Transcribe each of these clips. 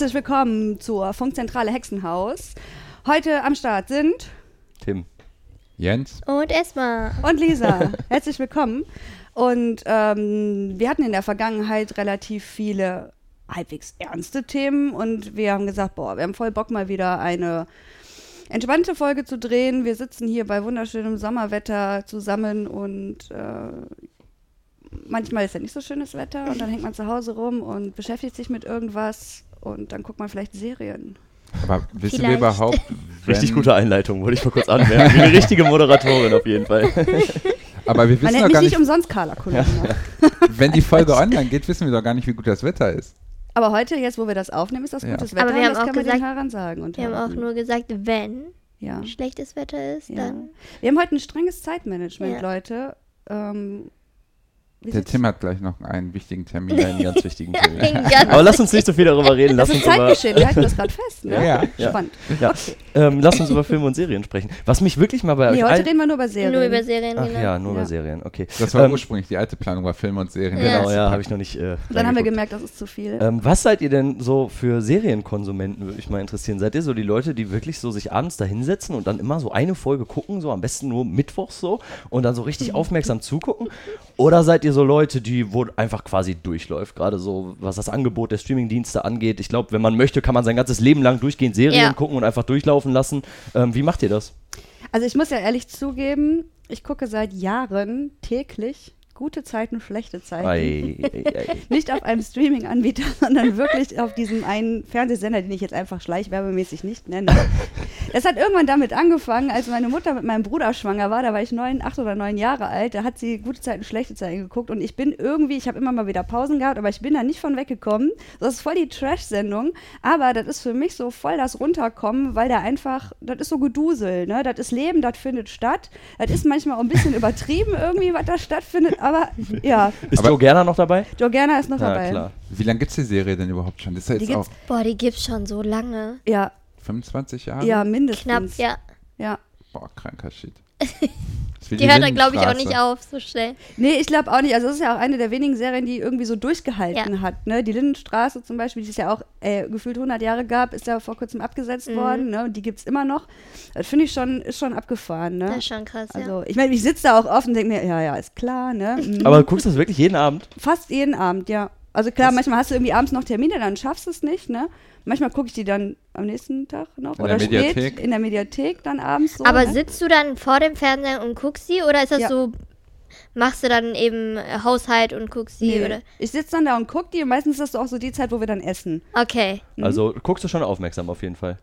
Herzlich willkommen zur Funkzentrale Hexenhaus. Heute am Start sind Tim. Jens. Und Esma. und Lisa. Herzlich willkommen. Und ähm, wir hatten in der Vergangenheit relativ viele halbwegs ernste Themen und wir haben gesagt, boah, wir haben voll Bock mal wieder eine entspannte Folge zu drehen. Wir sitzen hier bei wunderschönem Sommerwetter zusammen und äh, manchmal ist ja nicht so schönes Wetter und dann hängt man zu Hause rum und beschäftigt sich mit irgendwas und dann guckt man vielleicht Serien. Aber wissen wir überhaupt, Richtig gute Einleitung, wollte ich mal kurz anmerken. Wie eine richtige Moderatorin auf jeden Fall. Aber wir Man wissen nennt doch gar nicht nicht, umsonst Carla Kolumna. wenn die Folge online geht, wissen wir doch gar nicht, wie gut das Wetter ist. Aber heute, jetzt wo wir das aufnehmen, ist das Ja. gutes Wetter. Aber wir haben das auch kann man den gesagt- Hörern sagen. Und Wir haben auch nur gesagt, wenn ja. schlechtes Wetter ist, Ja. dann. Wir haben heute ein strenges Zeitmanagement, Ja. Leute. Ähm, wie Der Tim hat gleich noch einen wichtigen Termin. Einen ganz wichtigen Termin. Ganz Aber lass uns nicht so viel darüber reden. Lass das uns ist über, Zeitgeschehen, wir halten das gerade fest. Ne? Ja, ja. Spannend. ja. ähm, lass uns über Filme und Serien sprechen. Was mich wirklich mal bei Nee, euch heute reden wir nur über Serien. nur über Serien, Ach genau. ja, nur Ja. über Serien, okay. Das war Ähm, ursprünglich die alte Planung, war Filme und Serien. Ja. Genau, ja, habe ich noch nicht. Äh, dann haben wir gemerkt, das ist zu viel. Ähm, was seid ihr denn so für Serienkonsumenten, würde mich mal interessieren. Seid ihr so die Leute, die wirklich so sich abends da hinsetzen und dann immer so eine Folge gucken, so am besten nur mittwochs so und dann so richtig aufmerksam zugucken? Oder seid ihr so Leute, die wo einfach quasi durchläuft, gerade so was das Angebot der Streamingdienste angeht? Ich glaube, wenn man möchte, kann man sein ganzes Leben lang durchgehend Serien Ja. gucken und einfach durchlaufen lassen. Ähm, wie macht ihr das? Also ich muss ja ehrlich zugeben, ich gucke seit Jahren täglich gute Zeiten, schlechte Zeiten. Ei, ei, ei. Nicht auf einem Streaming-Anbieter, sondern wirklich auf diesem einen Fernsehsender, den ich jetzt einfach schleichwerbemäßig nicht nenne. Das hat irgendwann damit angefangen, als meine Mutter mit meinem Bruder schwanger war. Da war ich neun, acht oder neun Jahre alt. Da hat sie gute Zeiten, schlechte Zeiten geguckt. Und ich bin irgendwie, ich habe immer mal wieder Pausen gehabt, aber ich bin da nicht von weggekommen. Das ist voll die Trash-Sendung. Aber das ist für mich so voll das Runterkommen, weil da einfach, das ist so Gedusel. Ne? Das ist Leben, das findet statt. Das ist manchmal auch ein bisschen übertrieben irgendwie, was da stattfindet. Aber ja, Ist Aber- Joe Gerner noch dabei? Joe Gerner ist noch Ja, dabei. klar. Wie lange gibt es die Serie denn überhaupt schon? Das ist ja Die jetzt auch gibt's- Boah, die gibt's schon so lange. Ja, 25 Jahre? ja, mindestens. Knapp, ja. Ja. Boah, kranker Shit. Die hört dann, glaube ich, auch nicht auf so schnell. Nee, ich glaube auch nicht. Also, das ist ja auch eine der wenigen Serien, die irgendwie so durchgehalten Ja. hat. Ne? Die Lindenstraße zum Beispiel, die es ja auch äh, gefühlt 100 Jahre gab, ist ja vor kurzem abgesetzt Mhm. worden. Ne? Und die gibt es immer noch. Das finde ich schon, ist schon abgefahren. Ne? Das ist schon krass, ja. Also, ich meine, ich sitze da auch oft und denke mir, ja, ja, ist klar. Ne? Mhm. Aber guckst du das wirklich jeden Abend? Fast jeden Abend, ja. Also klar, manchmal hast du irgendwie abends noch Termine, dann schaffst du es nicht, ne? Manchmal gucke ich die dann am nächsten Tag noch In oder der spät in der Mediathek dann abends so. Aber ne? sitzt du dann vor dem Fernseher und guckst sie oder ist das Ja. so, machst du dann eben Haushalt und guckst sie Nee. oder? Ich sitze dann da und gucke die und meistens ist das auch so die Zeit, wo wir dann essen. Okay. Mhm. Also guckst du schon aufmerksam auf jeden Fall.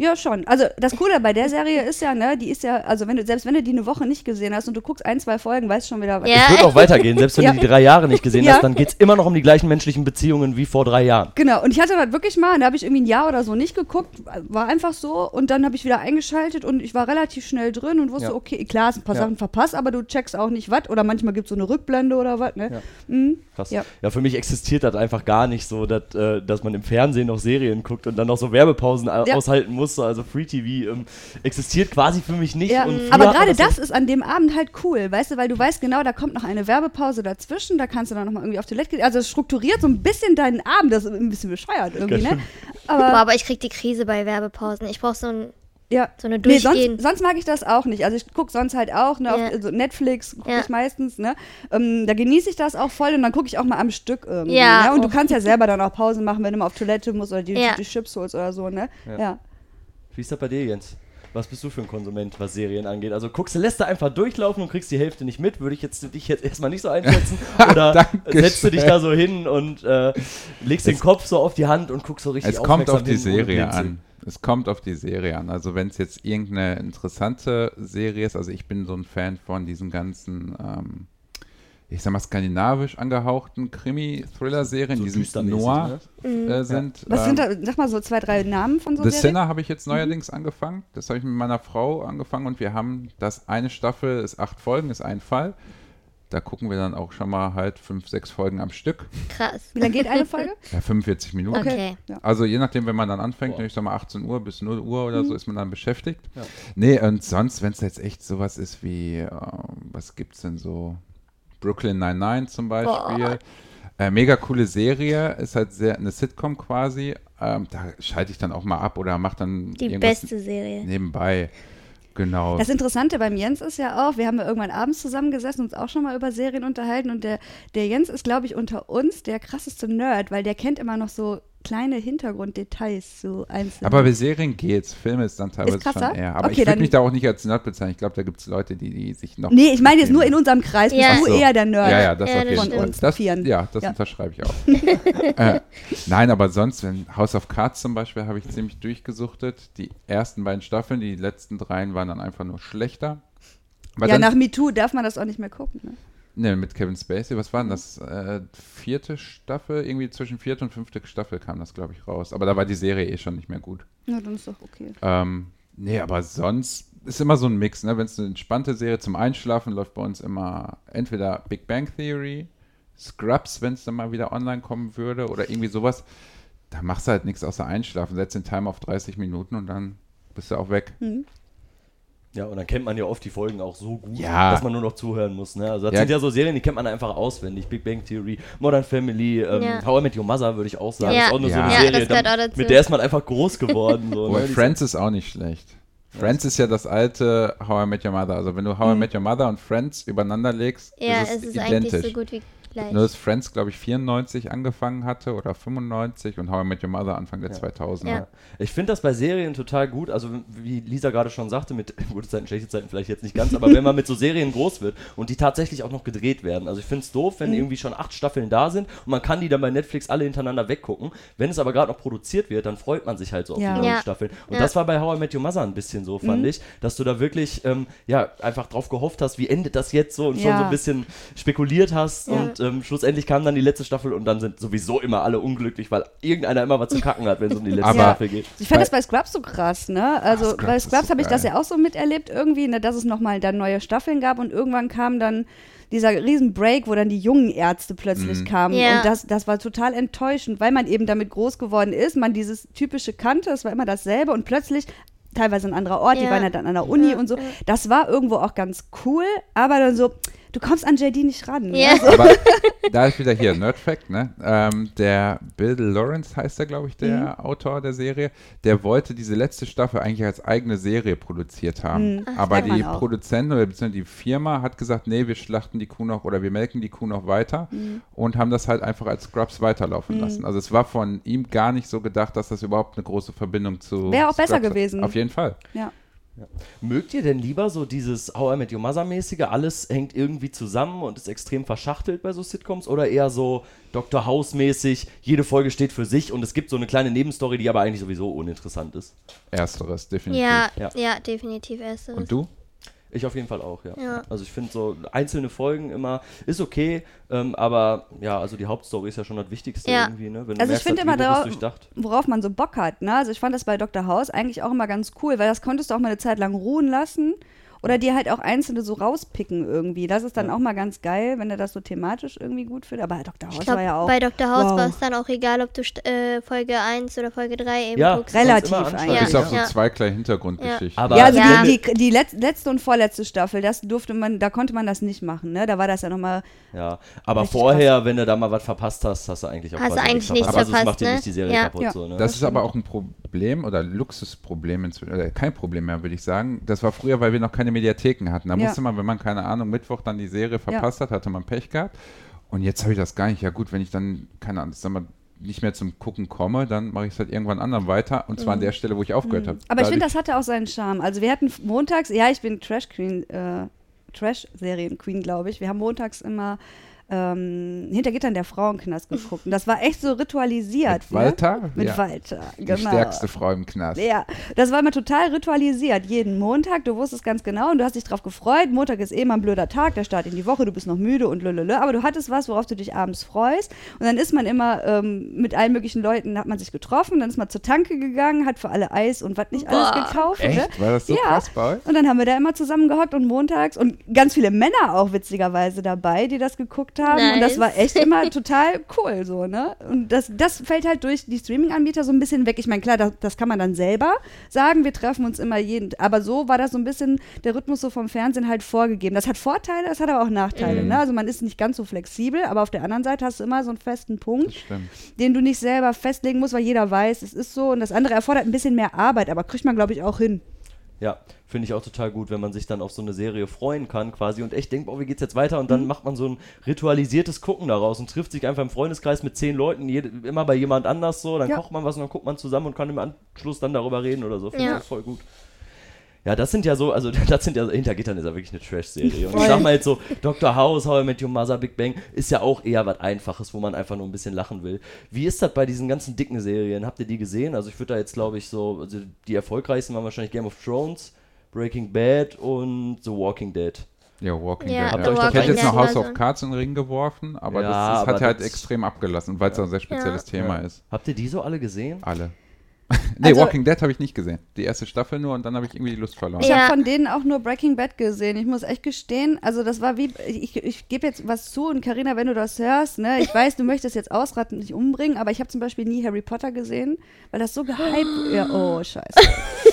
Ja, schon. Also das Coole bei der Serie ist ja, ne, die ist ja, also wenn du, selbst wenn du die eine Woche nicht gesehen hast und du guckst ein, zwei Folgen, weißt du schon wieder, was Ja. Es wird auch weitergehen, selbst wenn Ja. du die drei Jahre nicht gesehen Ja. hast, dann geht es immer noch um die gleichen menschlichen Beziehungen wie vor drei Jahren. Genau, und ich hatte das wirklich mal, da habe ich irgendwie ein Jahr oder so nicht geguckt, war einfach so und dann habe ich wieder eingeschaltet und ich war relativ schnell drin und wusste, Ja. okay, klar, hast ein paar Ja. Sachen verpasst, aber du checkst auch nicht was oder manchmal gibt es so eine Rückblende oder was, ne? Ja. Mhm. Krass. Ja. Ja. für mich existiert das einfach gar nicht so, dass, äh, dass man im Fernsehen noch Serien guckt und dann noch so Werbepausen aushalten muss. So, Also Free TV ähm, existiert quasi für mich nicht. Ja, Und früher aber gerade das so- ist an dem Abend halt cool, weißt du, weil du weißt genau, da kommt noch eine Werbepause dazwischen, da kannst du dann nochmal irgendwie auf Toilette gehen. Also es strukturiert so ein bisschen deinen Abend, das ist ein bisschen bescheuert irgendwie, ne? Boah, Aber aber ich krieg die Krise bei Werbepausen. Ich brauch so ein ja. so eine Nee, Durchgehen. sonst, sonst mag ich das auch nicht. Also ich gucke sonst halt auch, ne, Ja. auf also Netflix gucke Ja. ich meistens, ne? Ähm, da genieße ich das auch voll und dann gucke ich auch mal am Stück irgendwie. Ja, Ne? Und du oh. kannst ja selber dann auch Pause machen, wenn du mal auf Toilette musst oder die, Ja. die Chips holst oder so, ne? Ja. Ja. Wie ist das bei dir, Jens? Was bist du für ein Konsument, was Serien angeht? Also guckst du, lässt du einfach durchlaufen und kriegst die Hälfte nicht mit, würde ich jetzt dich jetzt erstmal nicht so einschätzen. Oder setzt du dich da so hin und äh, legst den Kopf so auf die Hand und guckst so richtig Es kommt auf die Serie an. Es kommt auf die Serie an. Also wenn es jetzt irgendeine interessante Serie ist, also ich bin so ein Fan von diesen ganzen, ähm, ich sag mal, skandinavisch angehauchten Krimi-Thriller-Serien, So die sind Noir Mhm. äh, sind. Was ähm, sind da, sag mal so zwei, drei Namen von so The Serien? Sinner habe ich jetzt neuerdings angefangen. Das habe ich mit meiner Frau angefangen und wir haben das eine Staffel, ist acht Folgen, ist ein Fall. Da gucken wir dann auch schon mal halt fünf, sechs Folgen am Stück. Krass. Wie lange geht eine Folge? Ja, 45 Minuten. Okay. Also je nachdem, wenn man dann anfängt, Boah. ich sag mal 18 Uhr bis 0 Uhr oder Mhm. so, ist man dann beschäftigt. Ja. Nee, und sonst, wenn es jetzt echt sowas ist wie, äh, was gibt's denn so? Brooklyn 99 zum Beispiel. Äh, mega coole Serie, ist halt sehr eine Sitcom quasi, ähm, da schalte ich dann auch mal ab oder mache dann Die beste Serie. nebenbei. Genau. Das Interessante beim Jens ist ja auch, wir haben ja irgendwann abends zusammengesessen und uns auch schon mal über Serien unterhalten und der, der Jens ist, glaube ich, unter uns der krasseste Nerd, weil der kennt immer noch so kleine Hintergrunddetails, so einzelne. Aber bei Serien geht's, Filme ist dann teilweise krasser? schon eher. Aber Okay, ich würde mich da auch nicht als Nerd bezeichnen. Ich glaube, da gibt es Leute, die, die sich noch. nee, ich meine jetzt nur in unserem Kreis, bist Ja. du Ach so. eher der Nerd. Ja, ja, das Ja, auf das jeden. Fall. Uns Das, ja, das Ja. unterschreibe ich auch. äh, nein, aber sonst, wenn House of Cards zum Beispiel, habe ich ziemlich durchgesuchtet. Die ersten beiden Staffeln, die letzten dreien waren dann einfach nur schlechter. Aber Ja, nach MeToo darf man das auch nicht mehr gucken. Ne? ne, mit Kevin Spacey, was war denn das? Äh, vierte Staffel, irgendwie zwischen vierte und fünfte Staffel kam das, glaube ich, raus. Aber da war die Serie eh schon nicht mehr gut. Ja, dann ist doch okay. Ähm, nee, aber sonst ist immer so ein Mix, ne? Wenn es eine entspannte Serie zum Einschlafen läuft bei uns immer entweder Big Bang Theory, Scrubs, wenn es dann mal wieder online kommen würde oder irgendwie sowas. Da machst du halt nichts außer einschlafen. Setz den Timer auf 30 Minuten und dann bist du auch weg. Hm. Ja, und dann kennt man ja oft die Folgen auch so gut, Ja. dass man nur noch zuhören muss. Ne? Also das Ja. sind ja so Serien, die kennt man einfach auswendig. Big Bang Theory, Modern Family, ähm, Ja. How I Met Your Mother würde ich auch sagen. Ja. Ist auch nur so Ja. eine Ja, Serie, das gehört dann- auch dazu. mit der ist man einfach groß geworden. So, Wobei ne? Friends ist auch nicht schlecht. Friends ist ja das alte How I Met Your Mother. Also wenn du How I Met Your Mother und Friends übereinander legst, Ja, ist es es, ist identisch. eigentlich so gut wie gleich. Nur dass Friends, glaube ich, 94 angefangen hatte oder 95 und How I Met Your Mother Anfang der 2000er. Ja. Ich finde das bei Serien total gut. Also, wie Lisa gerade schon sagte, mit gute Zeiten, schlechte Zeiten vielleicht jetzt nicht ganz, aber wenn man mit so Serien groß wird und die tatsächlich auch noch gedreht werden. Also, ich finde es doof, wenn irgendwie schon acht Staffeln da sind und man kann die dann bei Netflix alle hintereinander weggucken. Wenn es aber gerade noch produziert wird, dann freut man sich halt so auf Ja. die neuen Ja. Staffeln. Und Ja. das war bei How I Met Your Mother ein bisschen so, fand ich, dass du da wirklich, ähm, ja, einfach drauf gehofft hast, wie endet das jetzt so und schon Ja. so ein bisschen spekuliert hast Ja. Und ähm, schlussendlich kam dann die letzte Staffel und dann sind sowieso immer alle unglücklich, weil irgendeiner immer was zu kacken hat, wenn es um die letzte Aber- Staffel geht. Ich fand Bei- das bei Scrubs so krass, ne? Also Scrubs bei Scrubs so habe ich das ja auch so miterlebt irgendwie, ne, dass es nochmal dann neue Staffeln gab und irgendwann kam dann dieser riesen Break, wo dann die jungen Ärzte plötzlich Mhm. kamen Ja. und das, das war total enttäuschend, weil man eben damit groß geworden ist, man dieses typische kannte, es war immer dasselbe und plötzlich teilweise ein anderer Ort, die Ja. waren ja dann an der Uni Ja, und so. ja. Das war irgendwo auch ganz cool, aber dann so, du kommst an JD nicht ran. Ja. Ne? So. Aber da ist wieder hier Nerd Fact, ne? Ähm, der Bill Lawrence heißt der, glaube ich, der Mhm. Autor der Serie. Der wollte diese letzte Staffel eigentlich als eigene Serie produziert haben. Mhm. Ach, Aber die. Produzenten oder beziehungsweise die Firma hat gesagt, nee, wir schlachten die Kuh noch oder wir melken die Kuh noch weiter Mhm. und haben das halt einfach als Scrubs weiterlaufen lassen. Also es war von ihm gar nicht so gedacht, dass das überhaupt eine große Verbindung zu Wäre auch besser Scrubs hat. gewesen. Auf jeden Fall. Ja. Mögt ihr denn lieber so dieses How I Met Your Mother mäßige, alles hängt irgendwie zusammen und ist extrem verschachtelt bei so Sitcoms oder eher so Dr. House mäßig, jede Folge steht für sich und es gibt so eine kleine Nebenstory, die aber eigentlich sowieso uninteressant ist? Ersteres, definitiv. ja, Ja. ja, definitiv ersteres. Und du? Ich auf jeden Fall auch, ja. Ja. Also ich finde so einzelne Folgen immer ist okay, ähm, aber ja, also die Hauptstory ist ja schon das Wichtigste Ja. irgendwie, ne? Wenn du Also ich finde immer Drehbuch ist da, durchdacht. worauf man so Bock hat. Ne? Also ich fand das bei Dr. House eigentlich auch immer ganz cool, weil das konntest du auch mal eine Zeit lang ruhen lassen oder dir halt auch einzelne so rauspicken irgendwie. Das ist dann auch mal ganz geil, wenn er das so thematisch irgendwie gut findet. Aber Dr. House Ich glaube, war ja auch bei Dr. House wow. war es dann auch egal, ob du äh, Folge 1 oder Folge 3 eben Ja, guckst. Relativ Sonst eigentlich. Ja. auf so Ja. zwei kleine Hintergrundgeschichten. Aber ja, also Ja. die, die, die letz, letzte und vorletzte Staffel, das durfte man, da konnte man das nicht machen, ne? Da war das ja nochmal. Ja, aber vorher, wenn du da mal was verpasst hast, hast du eigentlich auch Hast du eigentlich nichts Also es verpasst, macht dir ne? nicht die Serie Ja. kaputt Ja. so, ne? Das ist aber auch ein Problem oder Luxusproblem inzwischen, oder kein Problem mehr, würde ich sagen. Das war früher, weil wir noch keine Mediatheken hatten. Da Ja. musste man, wenn man, keine Ahnung, Mittwoch dann die Serie verpasst hat, hatte man Pech gehabt. Und jetzt habe ich das gar nicht. Ja gut, wenn ich dann, keine Ahnung, sag mal, nicht mehr zum Gucken komme, dann mache ich es halt irgendwann anderen weiter. Und zwar an der Stelle, wo ich aufgehört habe. Mhm. Aber ich finde, das hatte auch seinen Charme. Also wir hatten montags, ja, ich bin Trash Queen, äh, Trash-Serien Queen, glaube ich. Wir haben montags immer ähm, hinter Gittern der Frauenknast geguckt. Und das war echt so ritualisiert. Mit Walter? Ne? Mit Ja. Walter, die genau. stärkste Frau im Knast. Ja, das war immer total ritualisiert. Jeden Montag, du wusstest ganz genau und du hast dich drauf gefreut. Montag ist eh mal ein blöder Tag, der Start in die Woche, du bist noch müde und lölölö. Aber du hattest was, worauf du dich abends freust. Und dann ist man immer ähm, mit allen möglichen Leuten, hat man sich getroffen, dann ist man zur Tanke gegangen, hat für alle Eis und was nicht alles Boah. gekauft. Ne? Echt? War das so Ja. krass bei euch? Und dann haben wir da immer zusammen gehockt und montags und ganz viele Männer auch witzigerweise dabei, die das geguckt haben. Und das Nice. war echt immer total cool so, ne? Und das, das fällt halt durch die Streaming-Anbieter so ein bisschen weg. Ich meine, klar, das, das kann man dann selber sagen, wir treffen uns immer jeden. Aber so war das so ein bisschen der Rhythmus so vom Fernsehen halt vorgegeben. Das hat Vorteile, das hat aber auch Nachteile. Mhm. Ne? Also man ist nicht ganz so flexibel, aber auf der anderen Seite hast du immer so einen festen Punkt, den du nicht selber festlegen musst, weil jeder weiß, es ist so. Und das andere erfordert ein bisschen mehr Arbeit, aber kriegt man, glaube ich, auch hin. Ja, finde ich auch total gut, wenn man sich dann auf so eine Serie freuen kann quasi und echt denkt, oh, wie geht's jetzt weiter? Und dann macht man so ein ritualisiertes Gucken daraus und trifft sich einfach im Freundeskreis mit zehn Leuten, jede, immer bei jemand anders so, dann Ja. kocht man was und dann guckt man zusammen und kann im Anschluss dann darüber reden oder so. Finde Ja. ich auch voll gut. Ja, das sind ja so, also das sind ja, hinter Gittern ist ja wirklich eine Trash-Serie. Und ich sag mal jetzt so, Dr. House, How I Met Your Mother, Big Bang, ist ja auch eher was Einfaches, wo man einfach nur ein bisschen lachen will. Wie ist das bei diesen ganzen dicken Serien? Habt ihr die gesehen? Also ich würde da jetzt, glaube ich, so, also die erfolgreichsten waren wahrscheinlich Game of Thrones, Breaking Bad und The Walking Dead. Ja, Walking Ja, Dead. Ja. Ich hätte jetzt noch House of Cards in den Ring geworfen, aber Ja, das, das aber hat halt das- extrem abgelassen, weil es auch ein sehr spezielles Thema Ja. ist. Habt ihr die so alle gesehen? Alle. Nee, Also- Walking Dead habe ich nicht gesehen. Die erste Staffel nur und dann habe ich irgendwie die Lust verloren. Ich Ja. habe von denen auch nur Breaking Bad gesehen. Ich muss echt gestehen, also das war wie, ich, ich gebe jetzt was zu und Karina, wenn du das hörst, ne, ich weiß, du möchtest jetzt ausraten und dich umbringen, aber ich habe zum Beispiel nie Harry Potter gesehen, weil das so gehypt, ja, oh scheiße,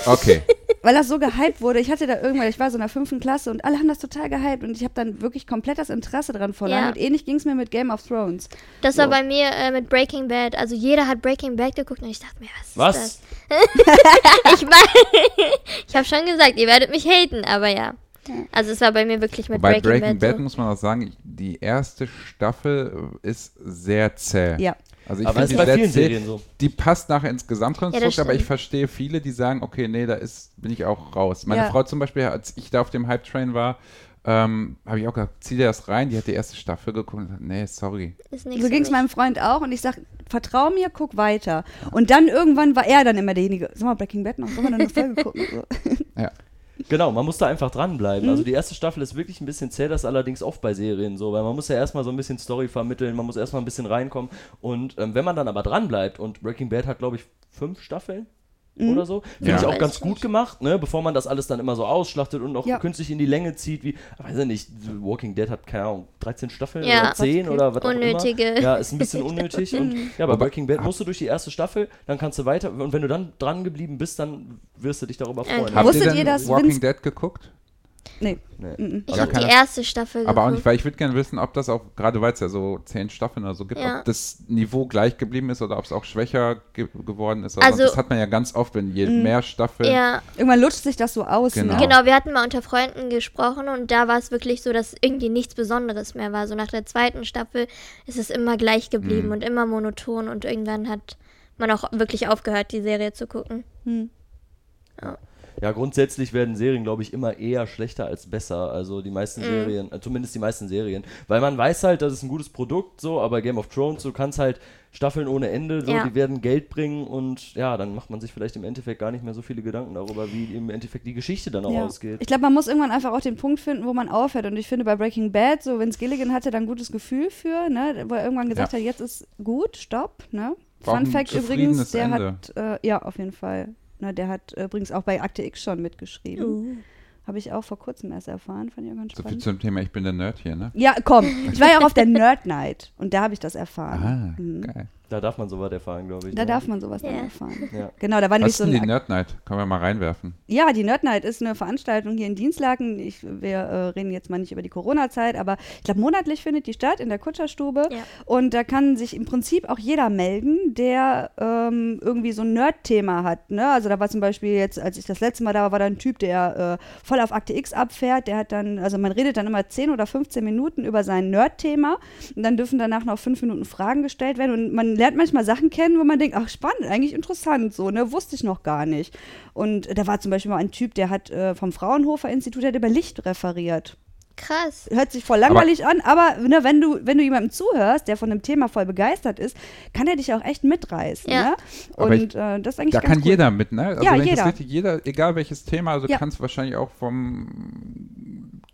Okay. weil das so gehypt wurde. Ich hatte da irgendwann, ich war so in der fünften Klasse und alle haben das total gehypt und ich habe dann wirklich komplett das Interesse dran verloren. Ja. Und ähnlich ging es mir mit Game of Thrones. Das So. war bei mir äh, mit Breaking Bad. Also jeder hat Breaking Bad geguckt und ich dachte mir, was ist Was? das? Ich meine, ich habe schon gesagt, ihr werdet mich haten, aber ja. Also es war bei mir wirklich mit Bei Breaking, Breaking Bad. Bad so. muss man auch sagen, die erste Staffel ist sehr zäh. Ja. Also ich Aber finde ist bei die sehr vielen zäh. Serien so. Die passt nachher ins Ja, Gesamtkonstrukt, das aber ich verstehe viele, die sagen, okay, nee, da ist, bin ich auch raus. Meine Ja. Frau zum Beispiel, als ich da auf dem Hype-Train war, ähm, habe ich auch gesagt, zieh dir das rein. Die hat die erste Staffel geguckt und gesagt, nee, sorry. Ist nichts So ging es meinem Freund auch und ich sag, vertrau mir, guck weiter. Und dann irgendwann war er dann immer derjenige, sag mal, Breaking Bad noch, sollen wir noch eine Folge gucken? So. Ja. Genau, man muss da einfach dranbleiben. Mhm. Also die erste Staffel ist wirklich ein bisschen zäh, das allerdings oft bei Serien so, weil man muss ja erstmal so ein bisschen Story vermitteln, man muss erstmal ein bisschen reinkommen und ähm, wenn man dann aber dranbleibt und Breaking Bad hat glaube ich fünf Staffeln Mhm. oder so, finde Ja. ich auch ganz gut gemacht, ne, bevor man das alles dann immer so ausschlachtet und auch Ja. künstlich in die Länge zieht, wie, weiß ich nicht, The Walking Dead hat keine Ahnung, 13 Staffeln Ja. oder 10 oder was auch immer. Unnötige. Ja, ist ein bisschen unnötig und ja, bei Aber- Breaking Bad musst du durch die erste Staffel, dann kannst du weiter und wenn du dann dran geblieben bist, dann wirst du dich darüber freuen. Okay. Habt Wusstet ihr denn ihr, dass Walking Vince- Dead geguckt? Nee. Nee. Mhm. Ich habe die erste Staffel Aber auch geguckt. nicht, weil ich würde gerne wissen, ob das auch, gerade weil es ja so zehn Staffeln oder so gibt, Ja. ob das Niveau gleich geblieben ist oder ob es auch schwächer ge geworden ist. Also- das hat man ja ganz oft, wenn je mehr Staffeln. Ja, Irgendwann lutscht sich das so aus. Genau. Ne? genau. Wir hatten mal unter Freunden gesprochen und da war es wirklich so, dass irgendwie nichts Besonderes mehr war. So nach der zweiten Staffel ist es immer gleich geblieben Mhm. und immer monoton und irgendwann hat man auch wirklich aufgehört, die Serie zu gucken. Hm. Ja, grundsätzlich werden Serien, glaube ich, immer eher schlechter als besser. Also die meisten Serien, äh, zumindest die meisten Serien. Weil man weiß halt, das ist ein gutes Produkt, so, aber Game of Thrones, du kannst halt Staffeln ohne Ende, so, Ja. die werden Geld bringen und ja, dann macht man sich vielleicht im Endeffekt gar nicht mehr so viele Gedanken darüber, wie im Endeffekt die Geschichte dann auch Ja. ausgeht. Ich glaube, man muss irgendwann einfach auch den Punkt finden, wo man aufhört. Und ich finde, bei Breaking Bad, so Vince Gilligan hatte da ein gutes Gefühl für, ne, wo er irgendwann gesagt Ja. hat, jetzt ist gut, stopp. Ne? War Fun Fact übrigens, der Ende. hat, äh, ja, auf jeden Fall. Ne, der hat übrigens auch bei Akte X schon mitgeschrieben. Habe ich auch vor kurzem erst erfahren, fand ich auch ganz So viel spannend. zum Thema, ich bin der Nerd hier, ne? Ja, komm. Ich war ja auch auf der Nerd Night und da habe ich das erfahren. Ah, Mhm. geil. Da darf man sowas erfahren, glaube ich. Da ne? darf man sowas dann Ja. erfahren. Ja. Genau, da war nämlich Was so ist denn ein die Nerd Night? Können wir mal reinwerfen. Ja, die Nerd Night ist eine Veranstaltung hier in Dienstlaken. Ich, wir äh, reden jetzt mal nicht über die Corona-Zeit, aber ich glaube, monatlich findet die statt in der Kutscherstube. Ja. Und da kann sich im Prinzip auch jeder melden, der ähm, irgendwie so ein Nerd-Thema hat. Ne? Also da war zum Beispiel jetzt, als ich das letzte Mal da war, war da ein Typ, der äh, voll auf Akte X abfährt. Der hat dann, also man redet dann immer 10 oder 15 Minuten über sein Nerd-Thema. Und dann dürfen danach noch fünf Minuten Fragen gestellt werden. Und man lernt manchmal Sachen kennen, wo man denkt, ach spannend, eigentlich interessant, so, ne? Wusste ich noch gar nicht. Und da war zum Beispiel mal ein Typ, der hat äh, vom Fraunhofer Institut der hat über Licht referiert. Krass. Hört sich voll langweilig an, aber ne, wenn du, wenn du jemandem zuhörst, der von dem Thema voll begeistert ist, kann er dich auch echt mitreißen. Ja. Ne? Aber Und ich- äh, das ist eigentlich Da ganz kann cool. jeder mit, ne? Also Ja, wenn ich jeder. Das richtig, jeder, egal welches Thema, also Ja. kannst wahrscheinlich auch vom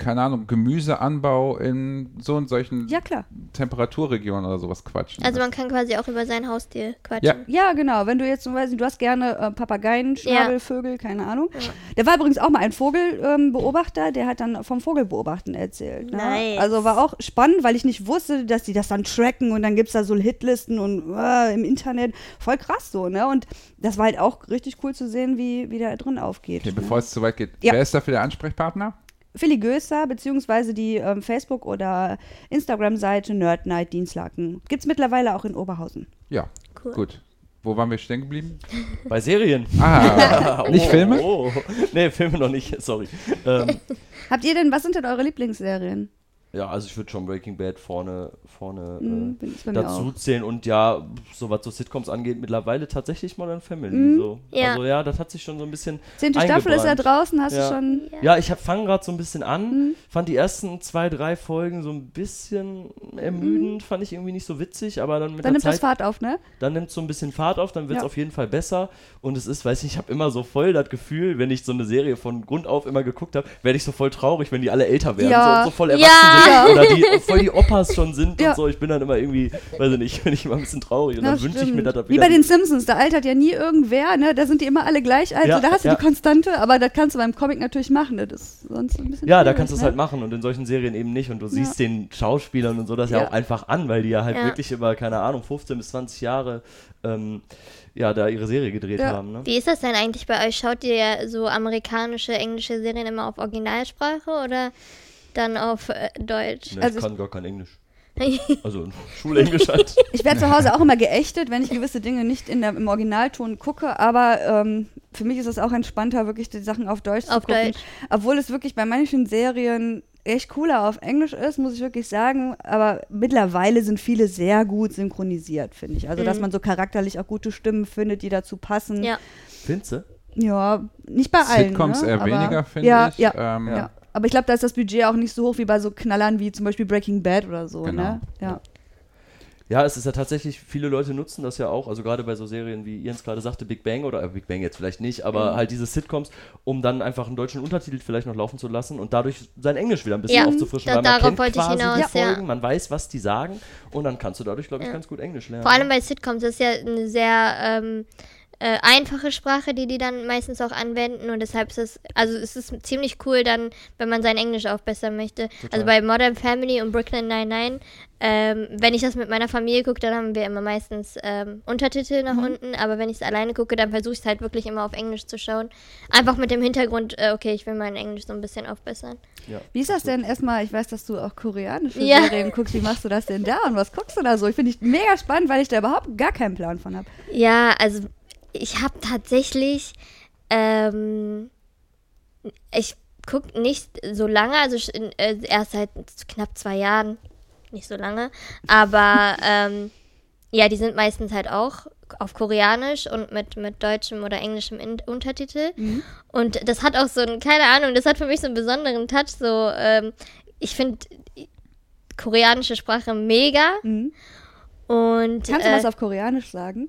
keine Ahnung, Gemüseanbau in so und solchen Ja, klar. Temperaturregionen oder sowas quatschen. Also man kann quasi auch über sein Haustier quatschen. Ja. Ja, genau. Wenn du jetzt zum Beispiel, du hast gerne äh, Papageien, Ja. Schnabel, Vögel, keine Ahnung. Der war übrigens auch mal ein Vogelbeobachter, ähm, der hat dann vom Vogelbeobachten erzählt. Ne? Nice. Also war auch spannend, weil ich nicht wusste, dass die das dann tracken und dann gibt es da so Hitlisten und äh, im Internet. Voll krass so, ne? Und das war halt auch richtig cool zu sehen, wie, wie da drin aufgeht. Okay, ne? bevor es zu weit geht, Ja. wer ist dafür der Ansprechpartner? Philly Göster, beziehungsweise die ähm, Facebook- oder Instagram-Seite Nerd Night Dienstlaken. Gibt es mittlerweile auch in Oberhausen. Ja, Cool. gut. Wo waren wir stehen geblieben? Bei Serien. Ah, nicht Oh, Filme? Oh. Nee, Filme noch nicht, sorry. Ähm, Habt ihr denn, was sind denn eure Lieblingsserien? Ja, also ich würde schon Breaking Bad vorne, vorne Mhm, äh, mir dazu zählen und ja, so was so Sitcoms angeht, mittlerweile tatsächlich Modern Family. Mhm. So. Ja. Also ja, das hat sich schon so ein bisschen Zehnte Staffel ist ja draußen, hast Ja. du schon. Ja, ich fange gerade so ein bisschen an, Mhm. fand die ersten zwei, drei Folgen so ein bisschen ermüdend, fand ich irgendwie nicht so witzig, aber dann mit Dann der nimmt das Fahrt auf, ne? dann nimmt es so ein bisschen Fahrt auf, dann wird es Ja. auf jeden Fall besser und es ist, weiß ich, ich habe immer so voll das Gefühl, wenn ich so eine Serie von Grund auf immer geguckt habe, werde ich so voll traurig, wenn die alle älter werden, Ja. so, so voll Ja. erwachsen Ja. oder die voll die Opas schon sind Ja. und so, ich bin dann immer irgendwie, weiß ich nicht, bin ich immer ein bisschen traurig und Ja, dann wünsche ich mir, das Wie bei den Simpsons, da altert ja nie irgendwer, ne? Da sind die immer alle gleich alt. Ja, da hast du ja. die Konstante, aber das kannst du beim Comic natürlich machen. Das ist sonst ein bisschen Ja, da kannst du es ne? halt machen und in solchen Serien eben nicht. Und du siehst den Schauspielern und so das ja, Ja. auch einfach an, weil die ja halt Ja. wirklich über, keine Ahnung, 15 bis 20 Jahre ähm, ja, da ihre Serie gedreht Ja. haben. Ne? Wie ist das denn eigentlich bei euch? Schaut ihr ja so amerikanische, englische Serien immer auf Originalsprache oder dann auf äh, Deutsch? Ne, Also ich ich- kann gar kein Englisch. Also Schulenglisch halt. Ich werde zu Hause auch immer geächtet, wenn ich gewisse Dinge nicht in der, im Originalton gucke, aber ähm, für mich ist es auch entspannter, wirklich die Sachen auf Deutsch Auf zu gucken. Deutsch. Obwohl es wirklich bei manchen Serien echt cooler auf Englisch ist, muss ich wirklich sagen. Aber mittlerweile sind viele sehr gut synchronisiert, finde ich. Also, dass Mhm. man so charakterlich auch gute Stimmen findet, die dazu passen. Ja. Findest du? Ja, nicht bei allen. Sitcoms ne? eher aber, weniger, finde ja, ich. Ja, Ähm, ja. Aber ich glaube, da ist das Budget auch nicht so hoch wie bei so Knallern wie zum Beispiel Breaking Bad oder so. Genau. Ne? Ja. Ja, es ist ja tatsächlich, viele Leute nutzen das ja auch, also gerade bei so Serien, wie Jens gerade sagte, Big Bang oder äh, Big Bang jetzt vielleicht nicht, aber Mhm. halt diese Sitcoms, um dann einfach einen deutschen Untertitel vielleicht noch laufen zu lassen und dadurch sein Englisch wieder ein bisschen Ja, aufzufrischen, da- weil man darauf kennt wollte ich quasi hinaus, die ja. Folgen, man weiß, was die sagen und dann kannst du dadurch, glaube ich, Ja. ganz gut Englisch lernen. Vor allem bei Sitcoms das ist ja eine sehr ähm, äh, einfache Sprache, die die dann meistens auch anwenden und deshalb ist es, also es ist ziemlich cool dann, wenn man sein Englisch aufbessern möchte. Also bei Modern Family und Brooklyn Nine-Nine, ähm, wenn ich das mit meiner Familie gucke, dann haben wir immer meistens ähm, Untertitel nach unten, aber wenn ich es alleine gucke, dann versuche ich es halt wirklich immer auf Englisch zu schauen. Einfach mit dem Hintergrund, äh, okay, ich will mein Englisch so ein bisschen aufbessern. ja. Wie ist das denn erstmal? Ich weiß, dass du auch koreanische Ja. Serien guckst. Wie machst du das denn da und was guckst du da so? Ich finde ich mega spannend, weil ich da überhaupt gar keinen Plan von habe. Ja, also ich habe tatsächlich, ähm, ich gucke nicht so lange, also äh, erst seit knapp zwei Jahren, nicht so lange, aber ähm, ja, die sind meistens halt auch auf Koreanisch und mit, mit deutschem oder englischem In Untertitel. Und das hat auch so ein, keine Ahnung, das hat für mich so einen besonderen Touch, so, ähm, ich finde koreanische Sprache mega Mhm. und Kannst du äh, was auf Koreanisch sagen?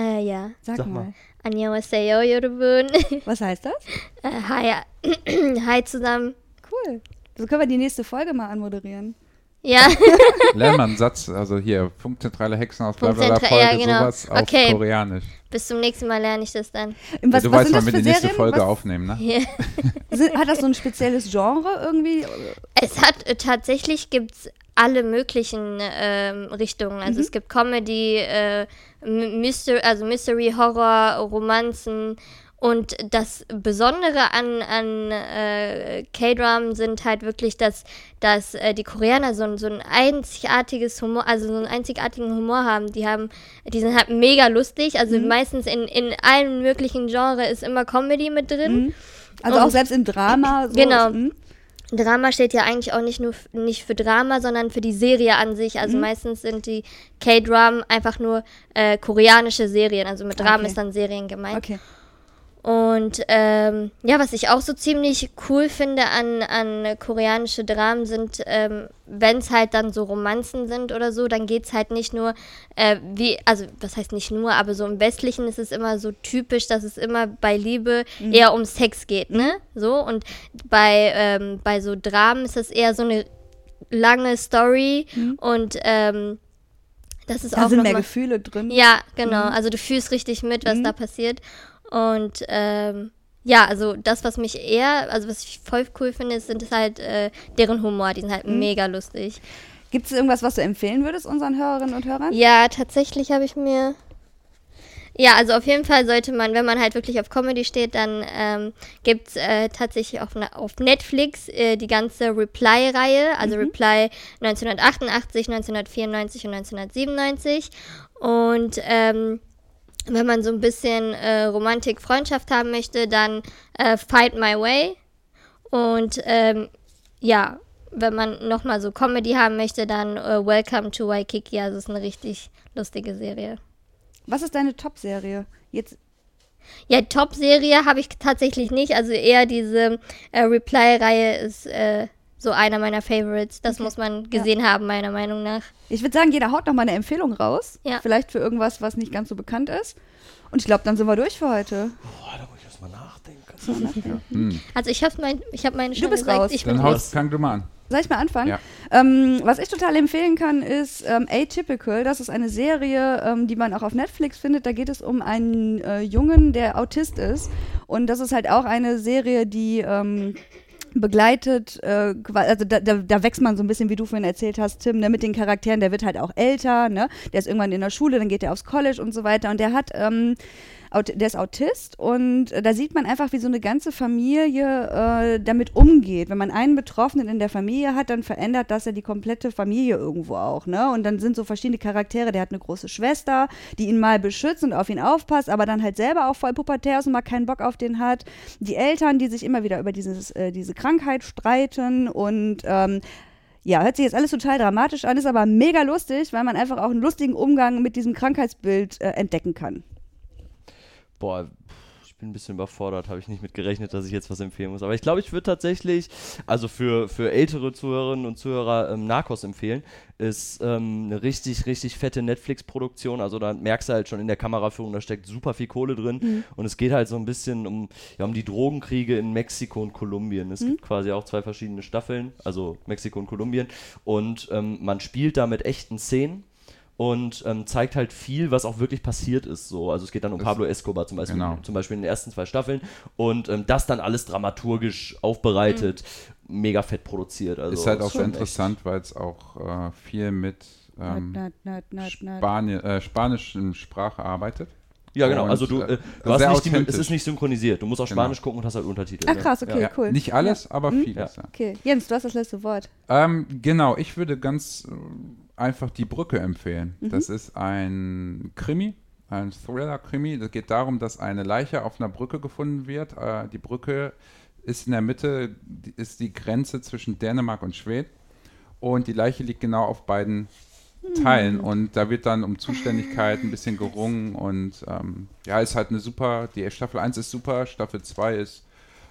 Äh, ja. Sag, Sag mal. mal. Annyeonghaseyo, Yorubun. Was heißt das? Äh, hi. Äh, hi zusammen. Cool. So können wir die nächste Folge mal anmoderieren. Ja. Lern mal einen Satz, also hier, funkzentrale Hexen aus Funkzentra Folge, ja, genau. sowas auf okay. Koreanisch. Bis zum nächsten Mal lerne ich das dann. Was, du was weißt, wann wir die nächste Serien? Folge was? aufnehmen, ne? Yeah. Hat das so ein spezielles Genre irgendwie? Es hat äh, tatsächlich gibt's alle möglichen ähm, Richtungen. Also mhm. es gibt Comedy, äh, Mystery, also Mystery, Horror, Romanzen. Und das Besondere an, an äh, K-Drum sind halt wirklich, dass, dass äh, die Koreaner so ein, so ein einzigartiges Humor, also so einen einzigartigen Humor haben. Die haben, die sind halt mega lustig. Also meistens in, in allen möglichen Genres ist immer Comedy mit drin. Also Und- auch selbst im Drama. So, Genau. hm? Drama steht ja eigentlich auch nicht nur nicht für Drama, sondern für die Serie an sich. Also meistens sind die K-Drum einfach nur äh, koreanische Serien. Also mit Dramen Okay. ist dann Serien gemeint. Okay. Und ähm, ja, was ich auch so ziemlich cool finde an, an koreanische Dramen sind, ähm, wenn es halt dann so Romanzen sind oder so, dann geht es halt nicht nur, äh, wie, also was heißt nicht nur, aber so im Westlichen ist es immer so typisch, dass es immer bei Liebe Mhm. eher um Sex geht, ne? So, und bei, ähm, bei so Dramen ist es eher so eine lange Story und ähm, das ist Mhm. Da auch sind noch mehr mal, Gefühle drin. ja, genau. Mhm. Also du fühlst richtig mit, was Mhm. da passiert. Und ähm, ja, also das, was mich eher, also was ich voll cool finde, sind es halt äh, deren Humor. Die sind halt Mhm. mega lustig. Gibt es irgendwas, was du empfehlen würdest unseren Hörerinnen und Hörern? Ja, tatsächlich habe ich mir. Ja, also auf jeden Fall sollte man, wenn man halt wirklich auf Comedy steht, dann ähm, gibt es äh, tatsächlich auf, auf Netflix äh, die ganze Reply-Reihe, also Reply 1988, 1994 und 1997. Und ähm, wenn man so ein bisschen äh, Romantik, Freundschaft haben möchte, dann äh, Fight My Way. Und ähm, ja, wenn man nochmal so Comedy haben möchte, dann äh, Welcome to Waikiki. Also es ist eine richtig lustige Serie. Was ist deine Top-Serie? Jetzt, Ja, Top-Serie habe ich tatsächlich nicht. Also eher diese äh, Reply-Reihe ist äh, so einer meiner Favorites. Das muss man gesehen haben, meiner Meinung nach. ich würde sagen, jeder haut noch mal eine Empfehlung raus. Ja. Vielleicht für irgendwas, was nicht ganz so bekannt ist. Und ich glaube, dann sind wir durch für heute. Boah, da muss ich erst mal nachdenken. Hm. Also ich habe mein, ich hab meine schon bist gesagt. raus. Ich bin Dann raus. haus, fang du mal an. Soll ich mal anfangen? Ja. Ähm, was ich total empfehlen kann, ist ähm, Atypical. Das ist eine Serie, ähm, die man auch auf Netflix findet. Da geht es um einen äh, Jungen, der Autist ist. Und das ist halt auch eine Serie, die ähm, begleitet, äh, also da, da, da wächst man so ein bisschen, wie du vorhin erzählt hast, Tim, ne, mit den Charakteren, der wird halt auch älter, ne? Der ist irgendwann in der Schule, dann geht er aufs College und so weiter. Und der hat, ähm, der ist Autist und äh, da sieht man einfach, wie so eine ganze Familie äh, damit umgeht. Wenn man einen Betroffenen in der Familie hat, dann verändert das ja die komplette Familie irgendwo auch, ne? Und dann sind so verschiedene Charaktere. Der hat eine große Schwester, die ihn mal beschützt und auf ihn aufpasst, aber dann halt selber auch voll pubertär ist und mal keinen Bock auf den hat. Die Eltern, die sich immer wieder über dieses, äh, diese Krankheit streiten und ähm, ja, hört sich jetzt alles total dramatisch an, ist aber mega lustig, weil man einfach auch einen lustigen Umgang mit diesem Krankheitsbild äh, entdecken kann. Boah, ich bin ein bisschen überfordert, habe ich nicht mit gerechnet, dass ich jetzt was empfehlen muss. Aber ich glaube, ich würde tatsächlich, also für, für ältere Zuhörerinnen und Zuhörer ähm, Narcos empfehlen. Ist ähm, eine richtig, richtig fette Netflix-Produktion. Also da merkst du halt schon in der Kameraführung, da steckt super viel Kohle drin. Und es geht halt so ein bisschen um, ja, um die Drogenkriege in Mexiko und Kolumbien. Es gibt quasi auch zwei verschiedene Staffeln, also Mexiko und Kolumbien. Und ähm, man spielt da mit echten Szenen und ähm, zeigt halt viel, was auch wirklich passiert ist. So. Also es geht dann um Das- Pablo Escobar zum Beispiel, Genau. zum Beispiel in den ersten zwei Staffeln und ähm, das dann alles dramaturgisch aufbereitet, mega fett produziert. Also ist halt auch sehr interessant, weil es auch äh, viel mit ähm, nut, nut, nut. Spani äh, spanischen Sprache arbeitet. Ja, genau. Und, Also du, äh, äh, du hast nicht die, es ist nicht synchronisiert. Du musst auf Genau. Spanisch gucken und hast halt Untertitel. Ach ne? krass, okay, Ja. cool. Nicht alles, aber Hm? vieles. Ja. Okay, Jens, du hast das letzte Wort. Ähm, genau, ich würde ganz einfach die Brücke empfehlen. Mhm. Das ist ein Krimi, ein Thriller-Krimi. Das geht darum, dass eine Leiche auf einer Brücke gefunden wird. Äh, die Brücke ist in der Mitte, die, ist die Grenze zwischen Dänemark und Schweden. Und die Leiche liegt genau auf beiden Teilen. Und da wird dann um Zuständigkeit ein bisschen gerungen. Und ähm, ja, ist halt eine super, die Staffel 1 ist super, Staffel 2 ist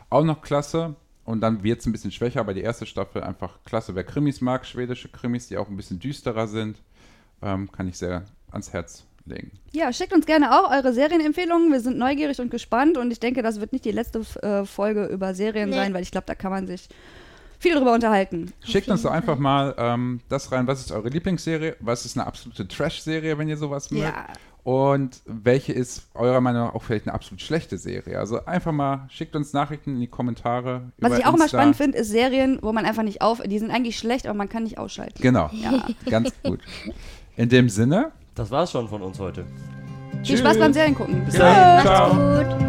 auch noch klasse. Und dann wird es ein bisschen schwächer, aber die erste Staffel einfach klasse. Wer Krimis mag, schwedische Krimis, die auch ein bisschen düsterer sind, ähm, kann ich sehr ans Herz legen. Ja, schickt uns gerne auch eure Serienempfehlungen. Wir sind neugierig und gespannt und ich denke, das wird nicht die letzte äh, Folge über Serien Nee. sein, weil ich glaube, da kann man sich viel drüber unterhalten. Schickt uns doch einfach mal ähm, das rein. Was ist eure Lieblingsserie? Was ist eine absolute Trash-Serie, wenn ihr sowas mögt? Ja. Und welche ist eurer Meinung nach auch vielleicht eine absolut schlechte Serie? Also einfach mal schickt uns Nachrichten in die Kommentare. Was über ich auch immer spannend finde, ist Serien, wo man einfach nicht auf, die sind eigentlich schlecht, aber man kann nicht ausschalten. Genau, Ja. ganz gut. In dem Sinne, Das war's schon von uns heute. Viel Spaß beim Seriengucken. Bis dahin. Macht's gut.